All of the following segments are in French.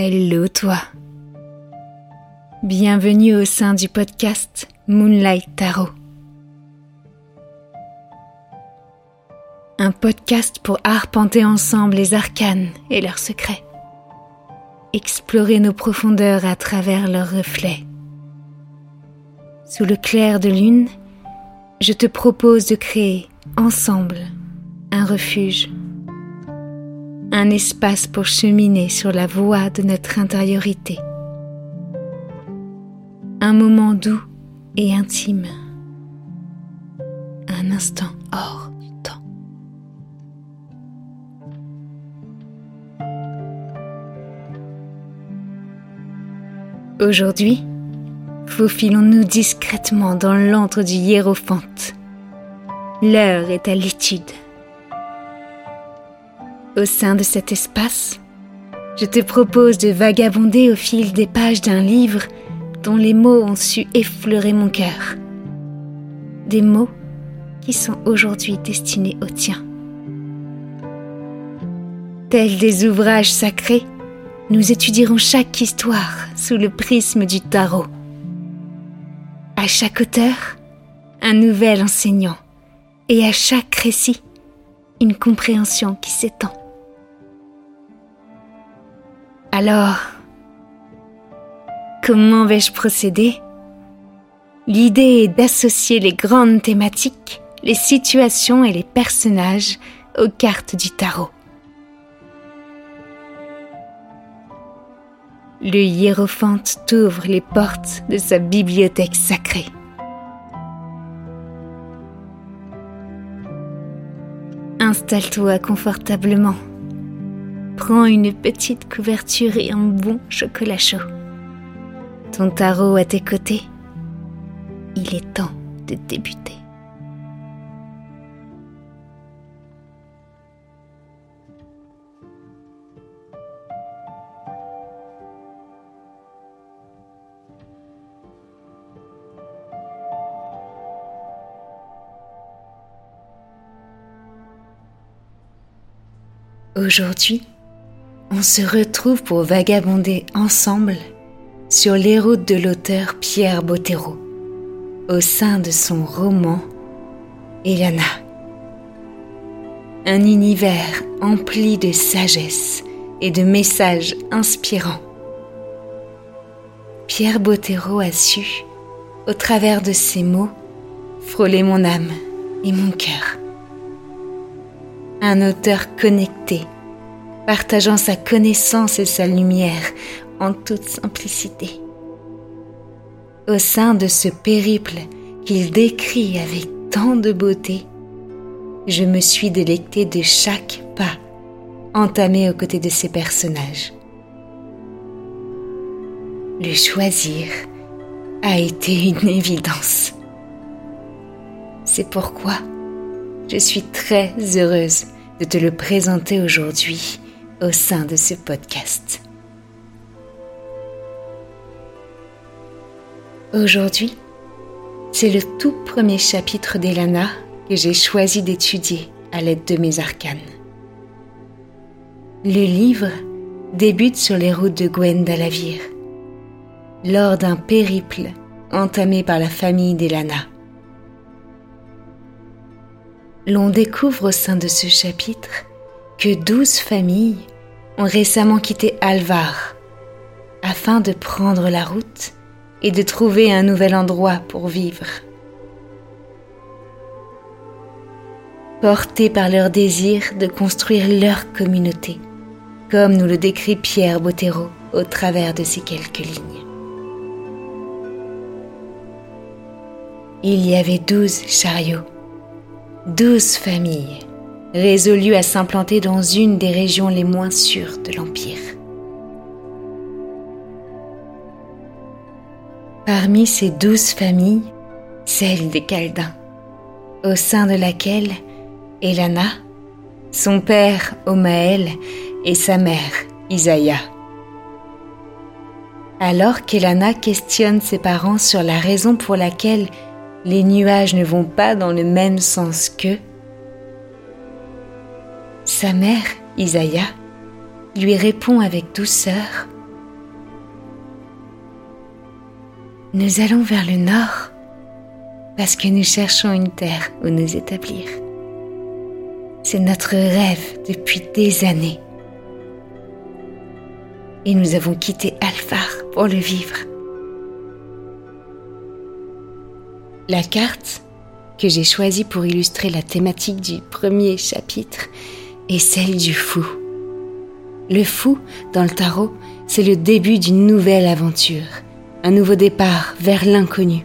Hello toi. Bienvenue au sein du podcast Moonlight Tarot. Un podcast pour arpenter ensemble les arcanes et leurs secrets. Explorer nos profondeurs à travers leurs reflets. Sous le clair de lune, je te propose de créer ensemble un refuge, un espace pour cheminer sur la voie de notre intériorité, un moment doux et intime, un instant hors temps. Aujourd'hui, faufilons-nous discrètement dans l'antre du hiérophante. L'heure est à l'étude. Au sein de cet espace, je te propose de vagabonder au fil des pages d'un livre dont les mots ont su effleurer mon cœur. Des mots qui sont aujourd'hui destinés au tien. Tels des ouvrages sacrés, nous étudierons chaque histoire sous le prisme du tarot. À chaque auteur, un nouvel enseignant, et à chaque récit, une compréhension qui s'étend. Alors, comment vais-je procéder? L'idée est d'associer les grandes thématiques, les situations et les personnages aux cartes du tarot. Le hiérophante t'ouvre les portes de sa bibliothèque sacrée. Installe-toi confortablement. Prends une petite couverture et un bon chocolat chaud. Ton tarot à tes côtés. Il est temps de débuter. Aujourd'hui, on se retrouve pour vagabonder ensemble sur les routes de l'auteur Pierre Bottero au sein de son roman Elana. Un univers empli de sagesse et de messages inspirants. Pierre Bottero a su, au travers de ses mots, frôler mon âme et mon cœur un auteur connecté, partageant sa connaissance et sa lumière en toute simplicité. Au sein de ce périple qu'il décrit avec tant de beauté, je me suis délectée de chaque pas entamé aux côtés de ces personnages. Le choisir a été une évidence. C'est pourquoi je suis très heureuse de te le présenter aujourd'hui au sein de ce podcast. Aujourd'hui, c'est le tout premier chapitre d'Elana que j'ai choisi d'étudier à l'aide de mes arcanes. Le livre débute sur les routes de Gwendalavir, lors d'un périple entamé par la famille d'Elana l'on découvre au sein de ce chapitre que douze familles ont récemment quitté Alvar afin de prendre la route et de trouver un nouvel endroit pour vivre. Portés par leur désir de construire leur communauté, comme nous le décrit Pierre Bottero au travers de ces quelques lignes. Il y avait douze chariots douze familles résolues à s'implanter dans une des régions les moins sûres de l'Empire. Parmi ces douze familles, celle des Caldins, au sein de laquelle Elana, son père Omaël et sa mère Isaïa. Alors qu'Elana questionne ses parents sur la raison pour laquelle les nuages ne vont pas dans le même sens qu'eux, sa mère, Isaïa, lui répond avec douceur Nous allons vers le nord parce que nous cherchons une terre où nous établir. C'est notre rêve depuis des années. Et nous avons quitté Alphar pour le vivre. La carte que j'ai choisie pour illustrer la thématique du premier chapitre est celle du fou. Le fou, dans le tarot, c'est le début d'une nouvelle aventure, un nouveau départ vers l'inconnu.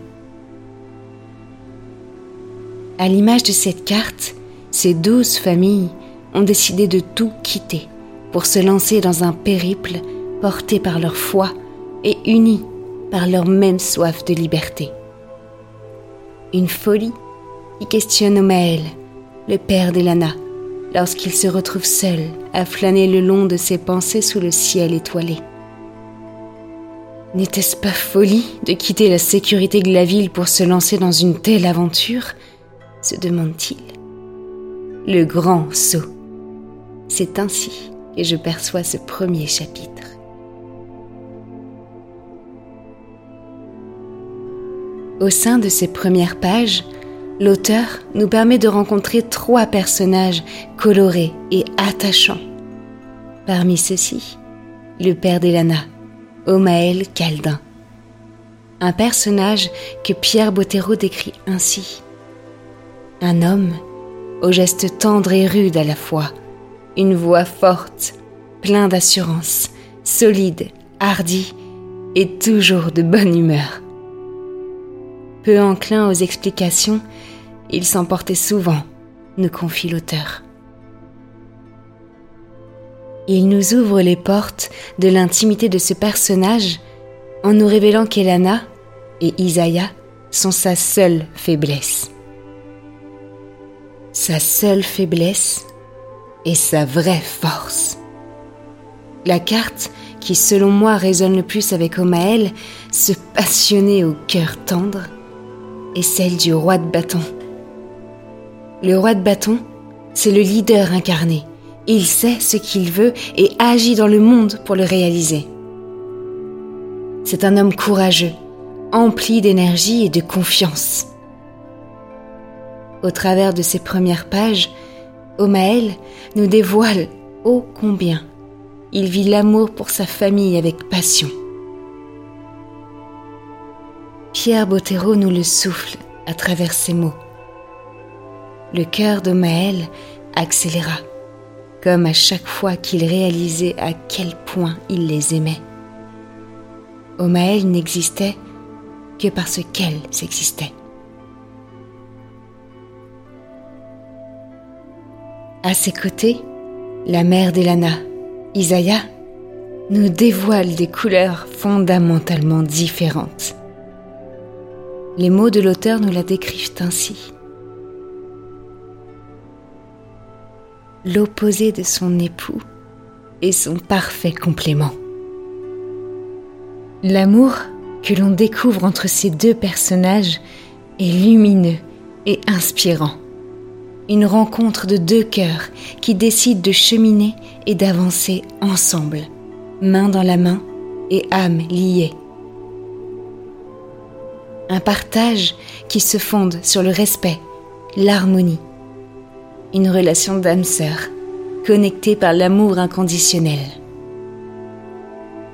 À l'image de cette carte, ces douze familles ont décidé de tout quitter pour se lancer dans un périple porté par leur foi et unies par leur même soif de liberté. Une folie qui questionne Omaël, le père d'Elana, lorsqu'il se retrouve seul à flâner le long de ses pensées sous le ciel étoilé. N'était-ce pas folie de quitter la sécurité de la ville pour se lancer dans une telle aventure? se demande-t-il. Le grand saut. C'est ainsi que je perçois ce premier chapitre. Au sein de ces premières pages, l'auteur nous permet de rencontrer trois personnages colorés et attachants. Parmi ceux-ci, le père d'Elana, Omaël Caldin. Un personnage que Pierre Bottero décrit ainsi. Un homme aux gestes tendres et rudes à la fois, une voix forte, plein d'assurance, solide, hardi et toujours de bonne humeur. Peu enclin aux explications, il s'emportait souvent, nous confie l'auteur. Il nous ouvre les portes de l'intimité de ce personnage en nous révélant qu'Elana et Isaiah sont sa seule faiblesse. Sa seule faiblesse et sa vraie force. La carte qui selon moi résonne le plus avec Omaël, ce passionné au cœur tendre, est celle du roi de bâton. Le roi de bâton, c'est le leader incarné. Il sait ce qu'il veut et agit dans le monde pour le réaliser. C'est un homme courageux, empli d'énergie et de confiance. Au travers de ses premières pages, Omaël nous dévoile ô combien il vit l'amour pour sa famille avec passion. Pierre Bottero nous le souffle à travers ses mots. Le cœur de Maël accéléra, comme à chaque fois qu'il réalisait à quel point il les aimait. Omaël n'existait que parce qu'elle s'existait. À ses côtés, la mère d'Elana, Isaiah, nous dévoile des couleurs fondamentalement différentes. Les mots de l'auteur nous la décrivent ainsi. L'opposé de son époux et son parfait complément. L'amour que l'on découvre entre ces deux personnages est lumineux et inspirant. Une rencontre de deux cœurs qui décident de cheminer et d'avancer ensemble, main dans la main et âme liée un partage qui se fonde sur le respect, l'harmonie. Une relation d'âme-sœur, connectée par l'amour inconditionnel.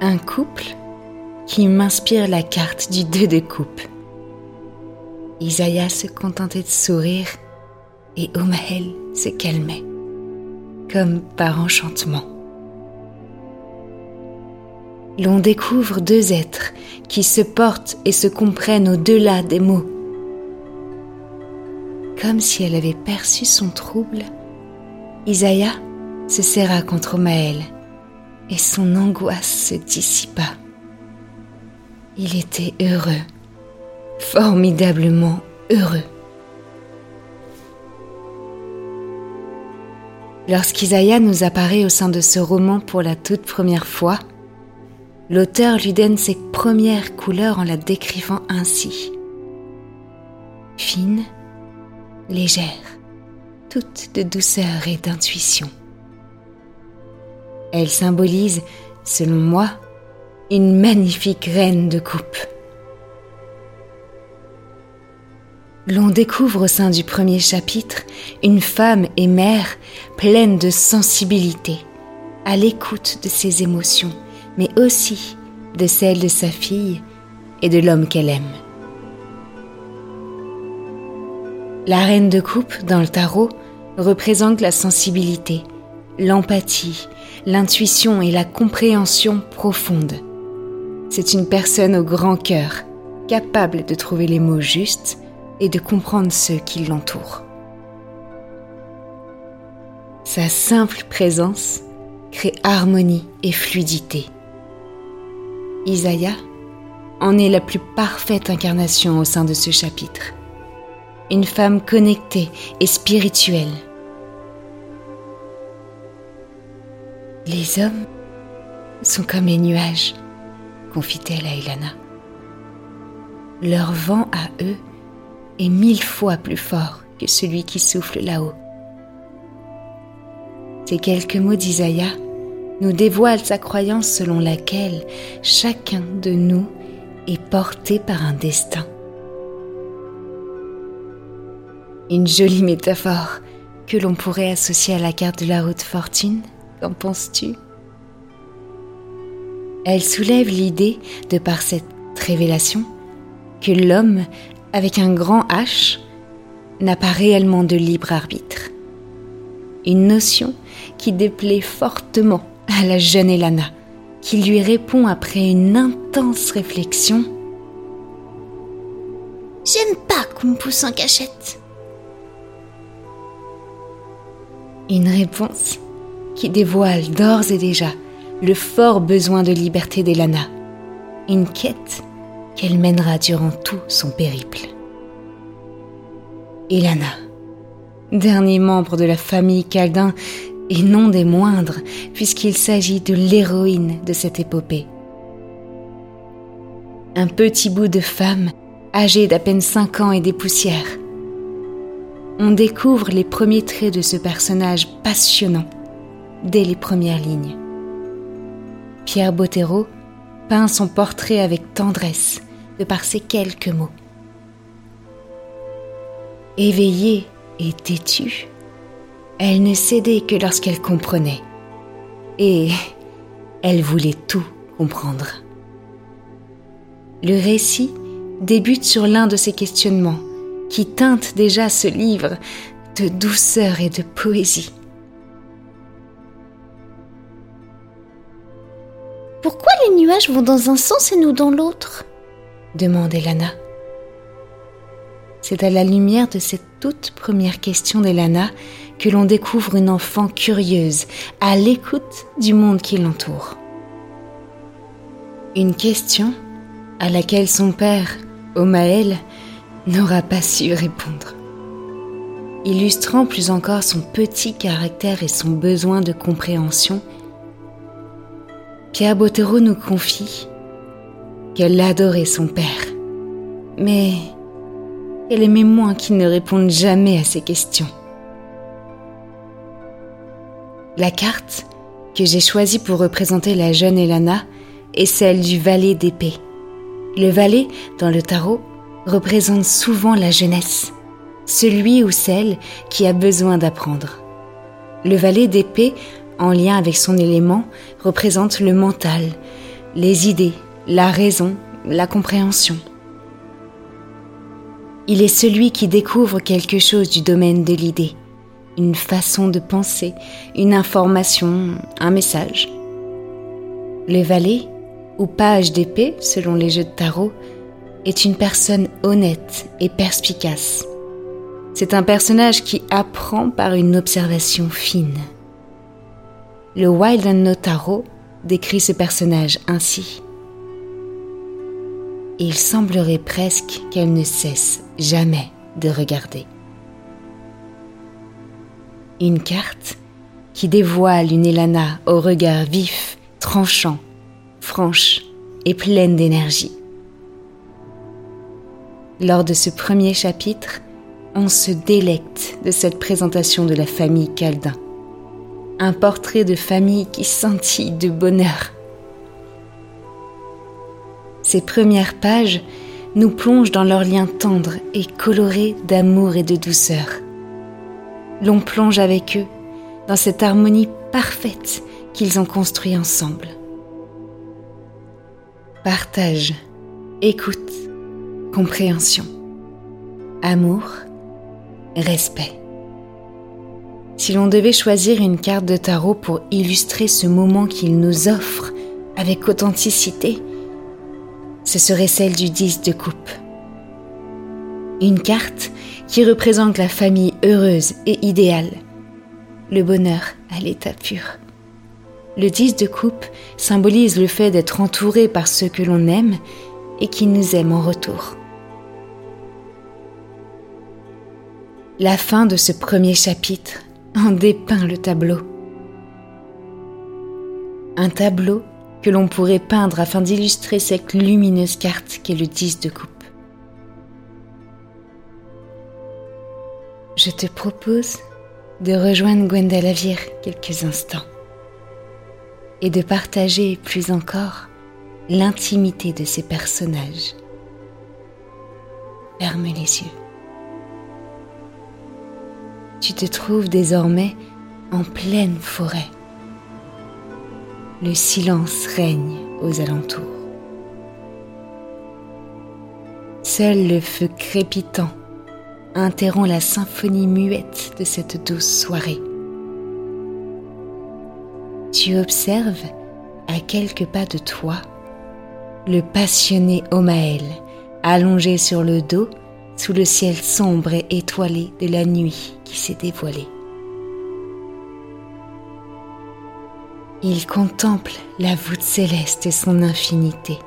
Un couple qui m'inspire la carte du deux de coupe. Isaiah se contentait de sourire et Omael se calmait, comme par enchantement l'on découvre deux êtres qui se portent et se comprennent au-delà des mots. Comme si elle avait perçu son trouble, Isaiah se serra contre Maël et son angoisse se dissipa. Il était heureux, formidablement heureux. Lorsqu'Isaiah nous apparaît au sein de ce roman pour la toute première fois, l'auteur lui donne ses premières couleurs en la décrivant ainsi. Fine, légère, toute de douceur et d'intuition. Elle symbolise, selon moi, une magnifique reine de coupe. l'on découvre au sein du premier chapitre une femme et mère pleine de sensibilité, à l'écoute de ses émotions, mais aussi de celles de sa fille et de l'homme qu'elle aime. La reine de coupe dans le tarot représente la sensibilité, l'empathie, l'intuition et la compréhension profonde. C'est une personne au grand cœur, capable de trouver les mots justes et de comprendre ceux qui l'entourent. Sa simple présence crée harmonie et fluidité. Isaiah en est la plus parfaite incarnation au sein de ce chapitre. Une femme connectée et spirituelle. Les hommes sont comme les nuages, confie-t-elle à Elana. Leur vent à eux est mille fois plus fort que celui qui souffle là-haut. Ces quelques mots d'Isaïa nous dévoilent sa croyance selon laquelle chacun de nous est porté par un destin. Une jolie métaphore que l'on pourrait associer à la carte de la route fortune, qu'en penses-tu? Elle soulève l'idée, de par cette révélation, que l'homme avec un grand H, n'a pas réellement de libre arbitre. Une notion qui déplaît fortement à la jeune Elana, qui lui répond après une intense réflexion J'aime pas qu'on me pousse en cachette. Une réponse qui dévoile d'ores et déjà le fort besoin de liberté d'Elana. Une quête qu'elle mènera durant tout son périple. Ilana, dernier membre de la famille Caldin et non des moindres, puisqu'il s'agit de l'héroïne de cette épopée. Un petit bout de femme, âgée d'à peine 5 ans et des poussières. On découvre les premiers traits de ce personnage passionnant dès les premières lignes. Pierre Bottero peint son portrait avec tendresse de par ces quelques mots. Éveillée et têtue, elle ne cédait que lorsqu'elle comprenait. Et elle voulait tout comprendre. Le récit débute sur l'un de ces questionnements qui teintent déjà ce livre de douceur et de poésie. Pourquoi les nuages vont dans un sens et nous dans l'autre? demande Elana. C'est à la lumière de cette toute première question d'Elana que l'on découvre une enfant curieuse, à l'écoute du monde qui l'entoure. Une question à laquelle son père, Omaël, n'aura pas su répondre. Illustrant plus encore son petit caractère et son besoin de compréhension, Pierre Bottero nous confie qu'elle adorait son père. Mais elle aimait moins qu'il ne réponde jamais à ses questions. La carte que j'ai choisie pour représenter la jeune Elana est celle du valet d'épée. Le valet, dans le tarot, représente souvent la jeunesse, celui ou celle qui a besoin d'apprendre. Le valet d'épée, en lien avec son élément, représente le mental, les idées, la raison, la compréhension. Il est celui qui découvre quelque chose du domaine de l'idée, une façon de penser, une information, un message. Le valet, ou page d'épée selon les jeux de tarot, est une personne honnête et perspicace. C'est un personnage qui apprend par une observation fine. Le Wild and No Tarot décrit ce personnage ainsi il semblerait presque qu'elle ne cesse jamais de regarder. Une carte qui dévoile une Elana au regard vif, tranchant, franche et pleine d'énergie. Lors de ce premier chapitre, on se délecte de cette présentation de la famille Caldin. Un portrait de famille qui scintille de bonheur ces premières pages nous plonge dans leurs liens tendres et colorés d'amour et de douceur. L'on plonge avec eux dans cette harmonie parfaite qu'ils ont construite ensemble. Partage, écoute, compréhension, amour, respect. Si l'on devait choisir une carte de tarot pour illustrer ce moment qu'il nous offre avec authenticité, ce serait celle du 10 de coupe. Une carte qui représente la famille heureuse et idéale, le bonheur à l'état pur. Le 10 de coupe symbolise le fait d'être entouré par ceux que l'on aime et qui nous aiment en retour. La fin de ce premier chapitre en dépeint le tableau. Un tableau que l'on pourrait peindre afin d'illustrer cette lumineuse carte qu'est le 10 de coupe. Je te propose de rejoindre Gwendalavir quelques instants et de partager plus encore l'intimité de ces personnages. Ferme les yeux tu te trouves désormais en pleine forêt. Le silence règne aux alentours. Seul le feu crépitant interrompt la symphonie muette de cette douce soirée. Tu observes, à quelques pas de toi, le passionné Omaël, allongé sur le dos sous le ciel sombre et étoilé de la nuit qui s'est dévoilée. Il contemple la voûte céleste et son infinité.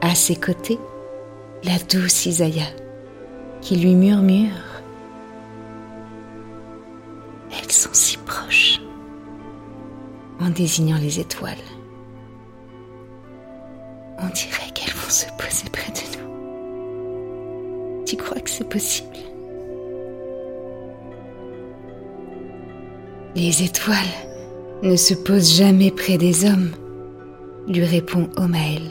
À ses côtés, la douce Isaiah qui lui murmure Elles sont si proches en désignant les étoiles. On dirait qu'elles vont se poser près de nous tu crois que c'est possible? Les étoiles ne se posent jamais près des hommes, lui répond Omaël.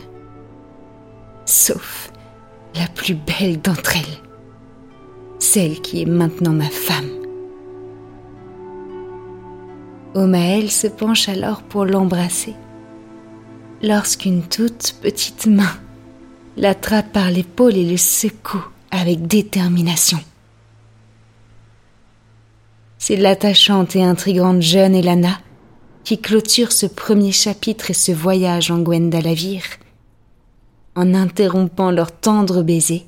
Sauf la plus belle d'entre elles, celle qui est maintenant ma femme. Omaël se penche alors pour l'embrasser, lorsqu'une toute petite main l'attrape par l'épaule et le secoue avec détermination. C'est l'attachante et intrigante jeune Elana qui clôture ce premier chapitre et ce voyage en Gwendalavir en interrompant leur tendre baiser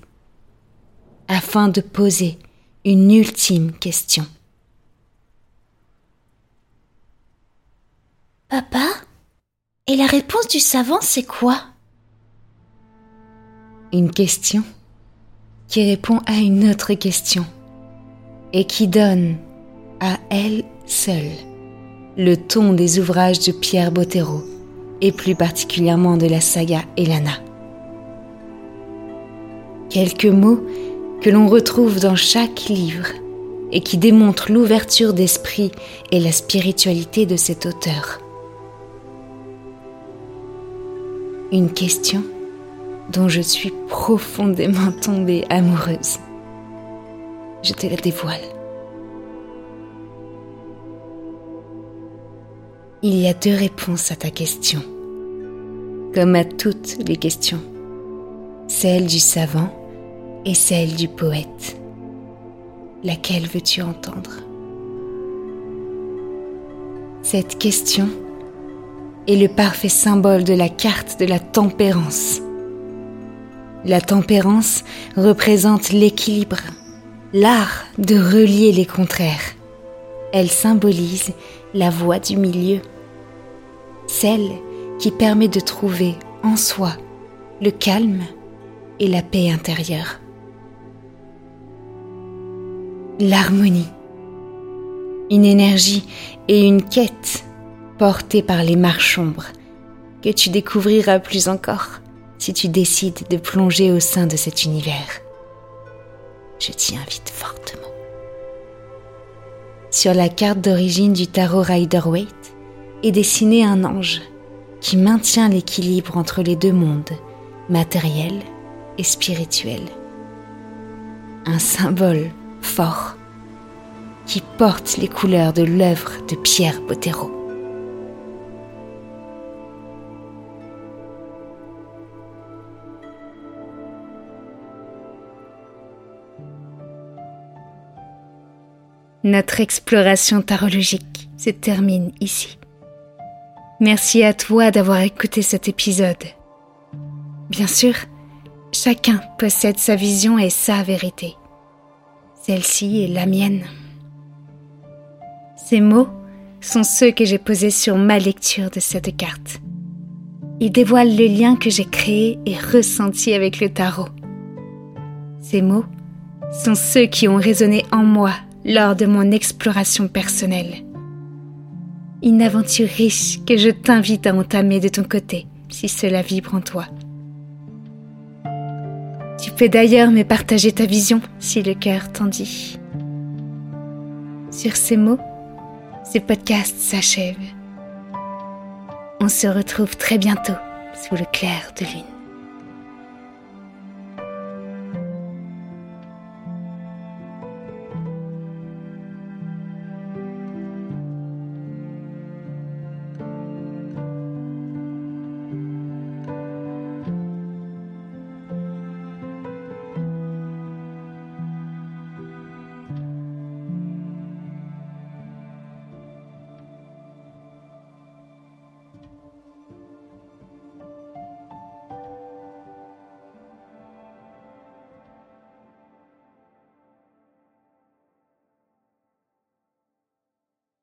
afin de poser une ultime question. Papa Et la réponse du savant, c'est quoi? Une question qui répond à une autre question et qui donne à elle seule le ton des ouvrages de Pierre Bottero et plus particulièrement de la saga Elana. Quelques mots que l'on retrouve dans chaque livre et qui démontrent l'ouverture d'esprit et la spiritualité de cet auteur. Une question dont je suis profondément tombée amoureuse. Je te la dévoile. Il y a deux réponses à ta question, comme à toutes les questions, celle du savant et celle du poète. Laquelle veux-tu entendre? Cette question est le parfait symbole de la carte de la tempérance la tempérance représente l'équilibre, l'art de relier les contraires. Elle symbolise la voie du milieu, celle qui permet de trouver en soi le calme et la paix intérieure. L'harmonie, une énergie et une quête portée par les marches ombres que tu découvriras plus encore si tu décides de plonger au sein de cet univers. Je t'y invite fortement. Sur la carte d'origine du tarot Rider-Waite est dessiné un ange qui maintient l'équilibre entre les deux mondes, matériel et spirituel. Un symbole fort qui porte les couleurs de l'œuvre de Pierre Bottero. Notre exploration tarologique se termine ici. Merci à toi d'avoir écouté cet épisode. Bien sûr, chacun possède sa vision et sa vérité. Celle-ci est la mienne. Ces mots sont ceux que j'ai posés sur ma lecture de cette carte. Ils dévoilent le lien que j'ai créé et ressenti avec le tarot. Ces mots sont ceux qui ont résonné en moi lors de mon exploration personnelle. Une aventure riche que je t'invite à entamer de ton côté si cela vibre en toi. Tu peux d'ailleurs me partager ta vision si le cœur t'en dit. Sur ces mots, ce podcast s'achève. On se retrouve très bientôt sous le clair de lune.